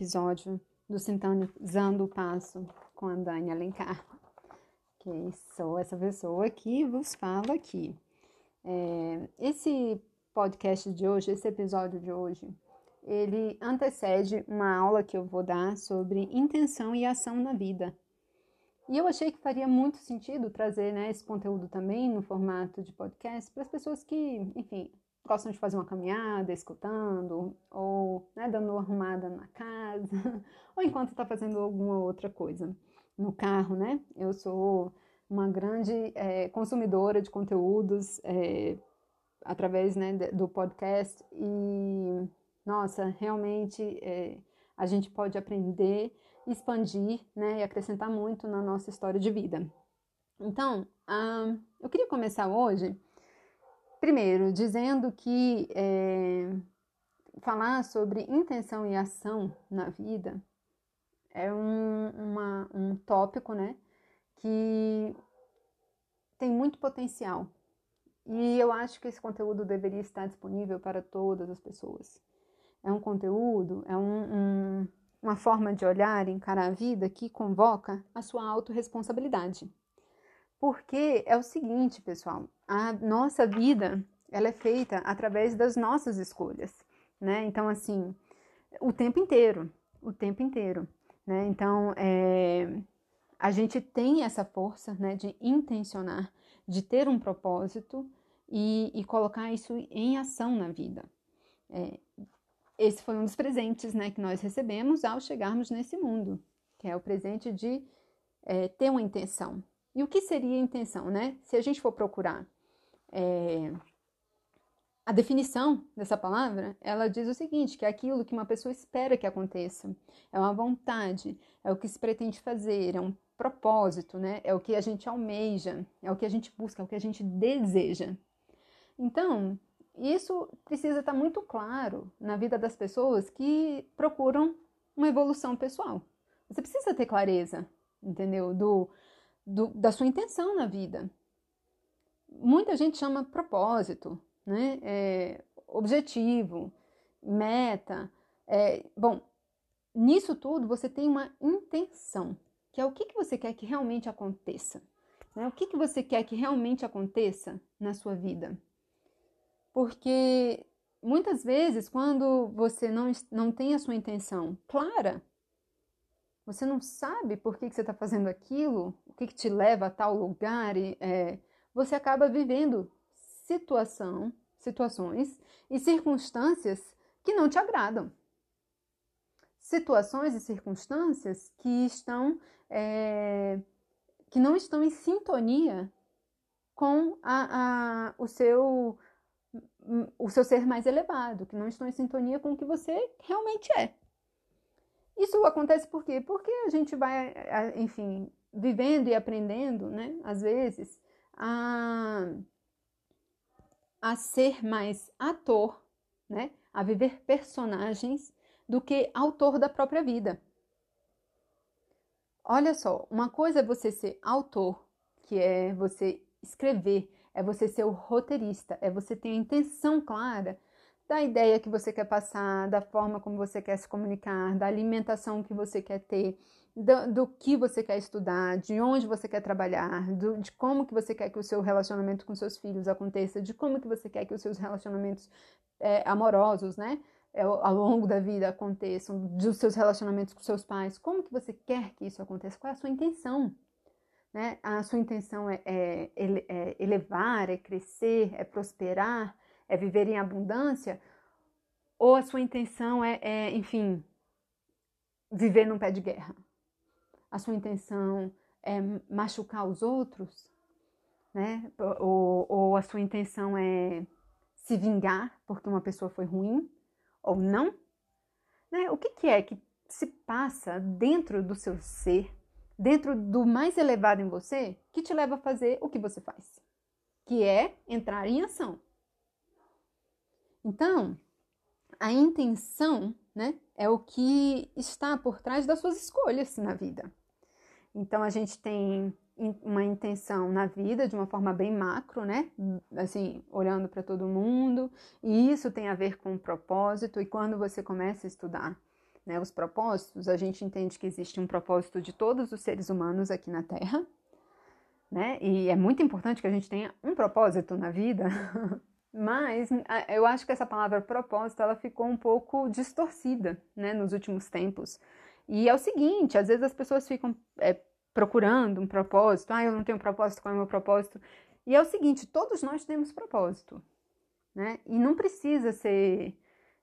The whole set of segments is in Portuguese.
episódio do Sintonizando o Passo com a Dani Alencar, que sou essa pessoa que vos fala aqui. É, esse podcast de hoje, esse episódio de hoje, ele antecede uma aula que eu vou dar sobre intenção e ação na vida. E eu achei que faria muito sentido trazer né, esse conteúdo também no formato de podcast para as pessoas que, enfim, gostam de fazer uma caminhada, escutando, ou né, dando uma arrumada na casa, ou enquanto está fazendo alguma outra coisa. No carro, né? Eu sou uma grande é, consumidora de conteúdos é, através né, do podcast e, nossa, realmente é, a gente pode aprender, expandir né, e acrescentar muito na nossa história de vida. Então, ah, eu queria começar hoje Primeiro, dizendo que é, falar sobre intenção e ação na vida é um, uma, um tópico, né, que tem muito potencial. E eu acho que esse conteúdo deveria estar disponível para todas as pessoas. É um conteúdo, é um, um, uma forma de olhar e encarar a vida que convoca a sua autorresponsabilidade. Porque é o seguinte, pessoal, a nossa vida, ela é feita através das nossas escolhas, né? Então, assim, o tempo inteiro, o tempo inteiro, né? Então, é, a gente tem essa força, né, de intencionar, de ter um propósito e, e colocar isso em ação na vida. É, esse foi um dos presentes, né, que nós recebemos ao chegarmos nesse mundo, que é o presente de é, ter uma intenção, e o que seria intenção, né? Se a gente for procurar é, a definição dessa palavra, ela diz o seguinte: que é aquilo que uma pessoa espera que aconteça, é uma vontade, é o que se pretende fazer, é um propósito, né? É o que a gente almeja, é o que a gente busca, é o que a gente deseja. Então, isso precisa estar muito claro na vida das pessoas que procuram uma evolução pessoal. Você precisa ter clareza, entendeu? Do do, da sua intenção na vida. Muita gente chama propósito, né? É, objetivo, meta. É, bom, nisso tudo você tem uma intenção, que é o que, que você quer que realmente aconteça. Né? O que, que você quer que realmente aconteça na sua vida. Porque muitas vezes, quando você não, não tem a sua intenção clara, você não sabe por que, que você está fazendo aquilo, o que, que te leva a tal lugar, e é, você acaba vivendo situação, situações e circunstâncias que não te agradam. Situações e circunstâncias que estão é, que não estão em sintonia com a, a, o seu o seu ser mais elevado, que não estão em sintonia com o que você realmente é. Isso acontece por quê? Porque a gente vai, enfim, vivendo e aprendendo, né, às vezes, a, a ser mais ator, né, a viver personagens do que autor da própria vida. Olha só, uma coisa é você ser autor, que é você escrever, é você ser o roteirista, é você ter a intenção clara da ideia que você quer passar, da forma como você quer se comunicar, da alimentação que você quer ter, do, do que você quer estudar, de onde você quer trabalhar, do, de como que você quer que o seu relacionamento com seus filhos aconteça, de como que você quer que os seus relacionamentos é, amorosos, né, é, ao longo da vida aconteçam, dos seus relacionamentos com seus pais, como que você quer que isso aconteça, qual é a sua intenção, né? A sua intenção é, é, é elevar, é crescer, é prosperar, é viver em abundância, ou a sua intenção é, é, enfim, viver num pé de guerra. A sua intenção é machucar os outros, né? Ou, ou a sua intenção é se vingar porque uma pessoa foi ruim ou não, né? O que, que é que se passa dentro do seu ser, dentro do mais elevado em você, que te leva a fazer o que você faz, que é entrar em ação. Então, a intenção, né, é o que está por trás das suas escolhas na vida. Então, a gente tem uma intenção na vida de uma forma bem macro, né? Assim, olhando para todo mundo, e isso tem a ver com o propósito, e quando você começa a estudar né, os propósitos, a gente entende que existe um propósito de todos os seres humanos aqui na Terra, né? E é muito importante que a gente tenha um propósito na vida, mas eu acho que essa palavra propósito ela ficou um pouco distorcida, né, nos últimos tempos. E é o seguinte, às vezes as pessoas ficam é, procurando um propósito, ah, eu não tenho propósito, qual é o meu propósito? E é o seguinte, todos nós temos propósito, né? E não precisa ser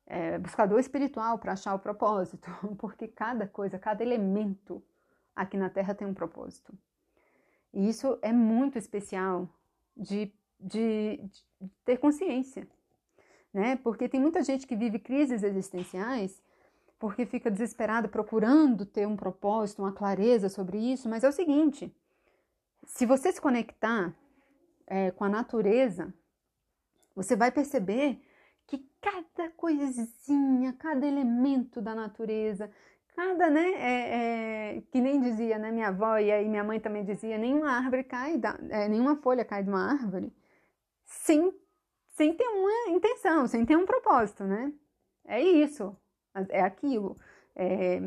é, buscador espiritual para achar o propósito, porque cada coisa, cada elemento aqui na Terra tem um propósito. E isso é muito especial de, de, de ter consciência, né? Porque tem muita gente que vive crises existenciais porque fica desesperada procurando ter um propósito, uma clareza sobre isso, mas é o seguinte: se você se conectar é, com a natureza, você vai perceber que cada coisinha, cada elemento da natureza, cada, né, é, é, que nem dizia, né, minha avó e aí minha mãe também dizia, nenhuma árvore cai, da, é, nenhuma folha cai de uma árvore sem, sem ter uma intenção, sem ter um propósito, né? É isso é aquilo, é,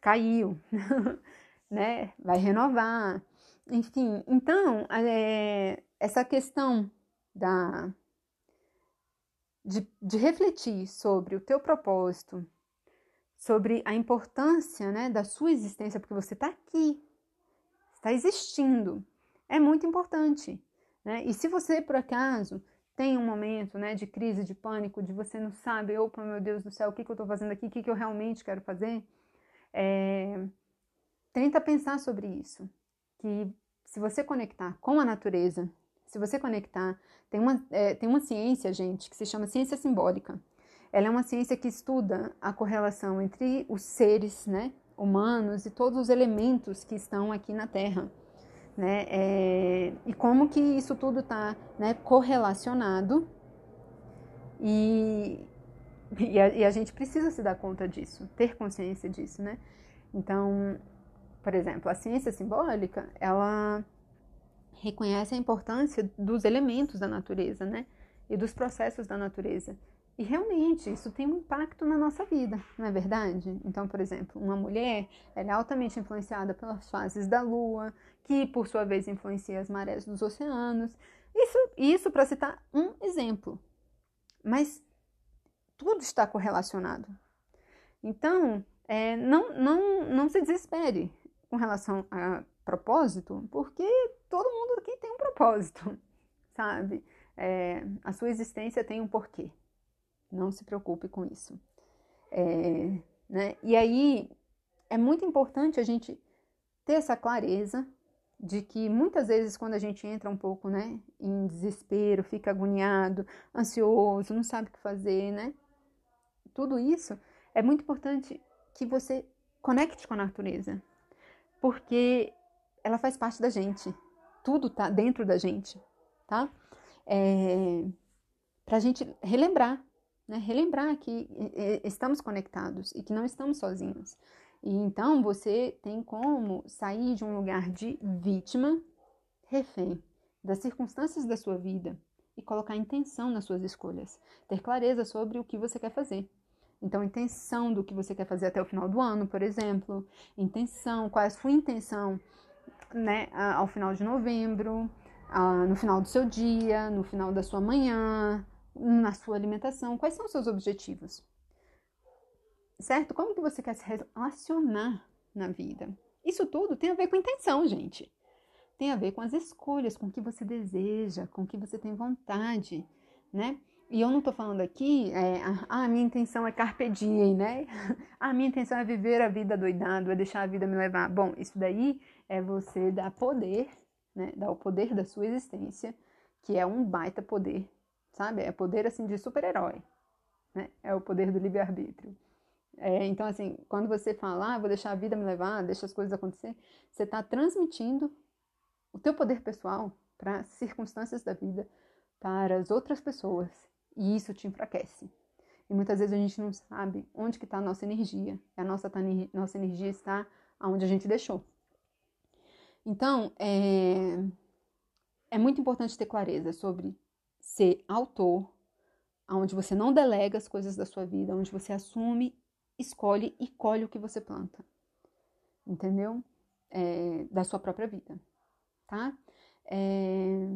caiu, né? Vai renovar, enfim. Então, é, essa questão da de, de, refletir sobre o teu propósito, sobre a importância né, da sua existência, porque você está aqui, está existindo, é muito importante. Né? E se você, por acaso, tem um momento né, de crise, de pânico, de você não sabe, opa, meu Deus do céu, o que, que eu estou fazendo aqui, o que, que eu realmente quero fazer, é, tenta pensar sobre isso. Que se você conectar com a natureza, se você conectar, tem uma, é, tem uma ciência, gente, que se chama ciência simbólica. Ela é uma ciência que estuda a correlação entre os seres né, humanos e todos os elementos que estão aqui na Terra né? É, e como que isso tudo está né, correlacionado e, e a, e, a, gente precisa se dar conta disso, ter consciência disso, né? Então, por exemplo, a ciência simbólica, ela reconhece a importância dos elementos da natureza, né? E dos processos da natureza. E realmente isso tem um impacto na nossa vida, não é verdade? Então, por exemplo, uma mulher é altamente influenciada pelas fases da lua, que por sua vez influencia as marés dos oceanos. Isso, isso para citar um exemplo. Mas tudo está correlacionado. Então, é, não, não, não se desespere com relação a propósito, porque todo mundo aqui tem um propósito, sabe? É, a sua existência tem um porquê. Não se preocupe com isso. É, né? E aí é muito importante a gente ter essa clareza de que muitas vezes quando a gente entra um pouco, né, em desespero, fica agoniado, ansioso, não sabe o que fazer, né? Tudo isso é muito importante que você conecte com a natureza, porque ela faz parte da gente. Tudo tá dentro da gente, tá? É, para a gente relembrar né? relembrar que estamos conectados e que não estamos sozinhos. E então você tem como sair de um lugar de vítima, refém das circunstâncias da sua vida e colocar intenção nas suas escolhas, ter clareza sobre o que você quer fazer. Então, intenção do que você quer fazer até o final do ano, por exemplo, intenção, qual é a sua intenção, né, ao final de novembro, no final do seu dia, no final da sua manhã, na sua alimentação, quais são os seus objetivos? Certo? Como que você quer se relacionar na vida? Isso tudo tem a ver com intenção, gente. Tem a ver com as escolhas, com o que você deseja, com o que você tem vontade, né? E eu não tô falando aqui, é, ah, a minha intenção é carpe diem, né? a minha intenção é viver a vida doidado, é deixar a vida me levar. Bom, isso daí é você dar poder, né? Dar o poder da sua existência, que é um baita poder sabe? É poder assim de super-herói, né? É o poder do livre-arbítrio. É, então, assim, quando você fala, ah, vou deixar a vida me levar, deixa as coisas acontecer, você está transmitindo o teu poder pessoal para as circunstâncias da vida, para as outras pessoas, e isso te enfraquece. E muitas vezes a gente não sabe onde que está a nossa energia. A nossa, nossa energia está onde a gente deixou. Então, é, é muito importante ter clareza sobre ser autor, onde você não delega as coisas da sua vida, onde você assume, escolhe e colhe o que você planta. Entendeu? É, da sua própria vida, tá? É,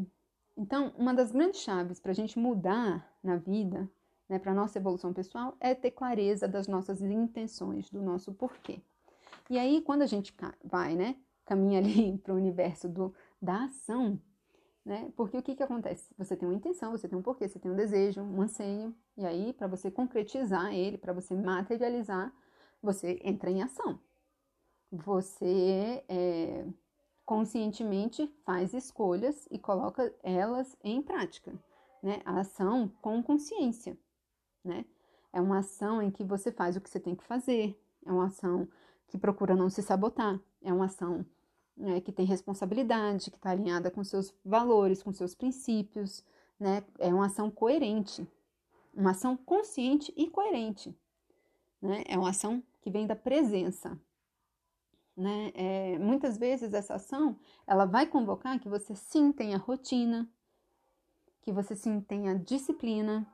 então, uma das grandes chaves para a gente mudar na vida, né, para nossa evolução pessoal, é ter clareza das nossas intenções, do nosso porquê. E aí, quando a gente vai, né, caminha ali para o universo do, da ação, né? Porque o que, que acontece? Você tem uma intenção, você tem um porquê, você tem um desejo, um anseio, e aí, para você concretizar ele, para você materializar, você entra em ação. Você é, conscientemente faz escolhas e coloca elas em prática, né? A ação com consciência, né? É uma ação em que você faz o que você tem que fazer, é uma ação que procura não se sabotar, é uma ação né, que tem responsabilidade, que está alinhada com seus valores, com seus princípios, né? É uma ação coerente, uma ação consciente e coerente, né? É uma ação que vem da presença, né? É, muitas vezes essa ação ela vai convocar que você sim tenha rotina, que você sim tenha disciplina,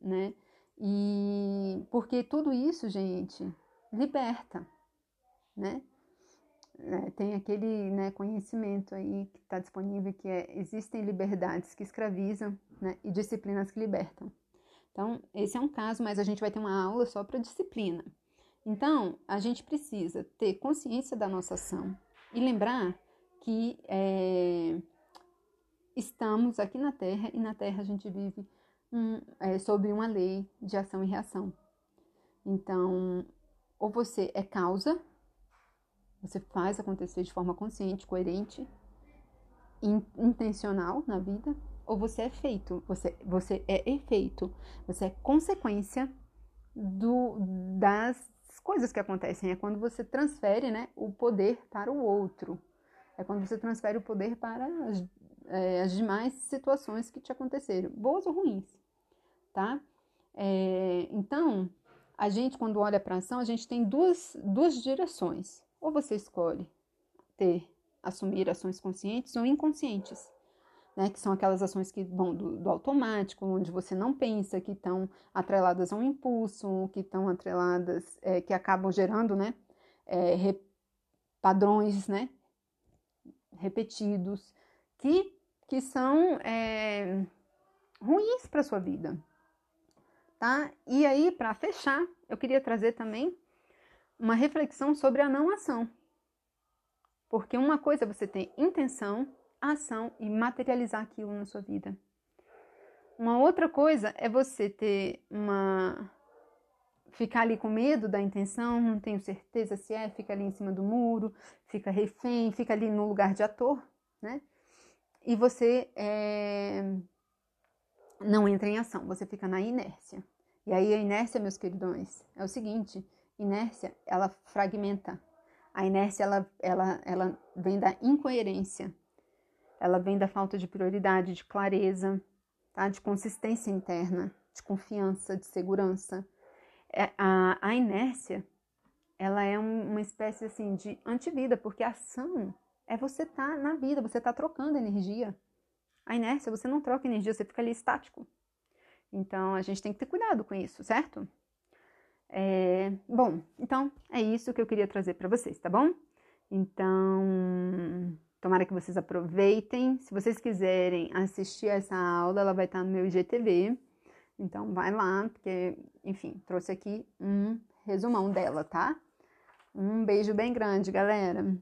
né? E porque tudo isso, gente, liberta, né? É, tem aquele né, conhecimento aí que está disponível que é existem liberdades que escravizam né, e disciplinas que libertam. Então, esse é um caso, mas a gente vai ter uma aula só para disciplina. Então, a gente precisa ter consciência da nossa ação e lembrar que é, estamos aqui na Terra e na Terra a gente vive um, é, sob uma lei de ação e reação. Então, ou você é causa você faz acontecer de forma consciente, coerente, in, intencional na vida, ou você é feito, você, você é efeito, você é consequência do, das coisas que acontecem. É quando você transfere né, o poder para o outro. É quando você transfere o poder para as, é, as demais situações que te aconteceram, boas ou ruins, tá? É, então, a gente, quando olha para a ação, a gente tem duas, duas direções. Ou você escolhe ter, assumir ações conscientes ou inconscientes, né? Que são aquelas ações que vão do, do automático, onde você não pensa, que estão atreladas a um impulso, que estão atreladas, é, que acabam gerando, né? É, re, padrões, né? Repetidos, que, que são é, ruins para sua vida, tá? E aí, para fechar, eu queria trazer também uma reflexão sobre a não ação. Porque uma coisa é você ter intenção, ação e materializar aquilo na sua vida. Uma outra coisa é você ter uma ficar ali com medo da intenção, não tenho certeza se é, fica ali em cima do muro, fica refém, fica ali no lugar de ator, né? E você é... não entra em ação, você fica na inércia. E aí a inércia, meus queridões, é o seguinte: inércia, ela fragmenta. A inércia, ela, ela, ela vem da incoerência. Ela vem da falta de prioridade, de clareza, tá? de consistência interna, de confiança, de segurança. É, a, a inércia, ela é um, uma espécie assim de antivida, porque a ação é você estar tá na vida, você está trocando energia. A inércia, você não troca energia, você fica ali estático. Então, a gente tem que ter cuidado com isso, certo? É, bom, então é isso que eu queria trazer para vocês, tá bom? Então, tomara que vocês aproveitem. Se vocês quiserem assistir essa aula, ela vai estar no meu IGTV. Então, vai lá, porque, enfim, trouxe aqui um resumão dela, tá? Um beijo bem grande, galera.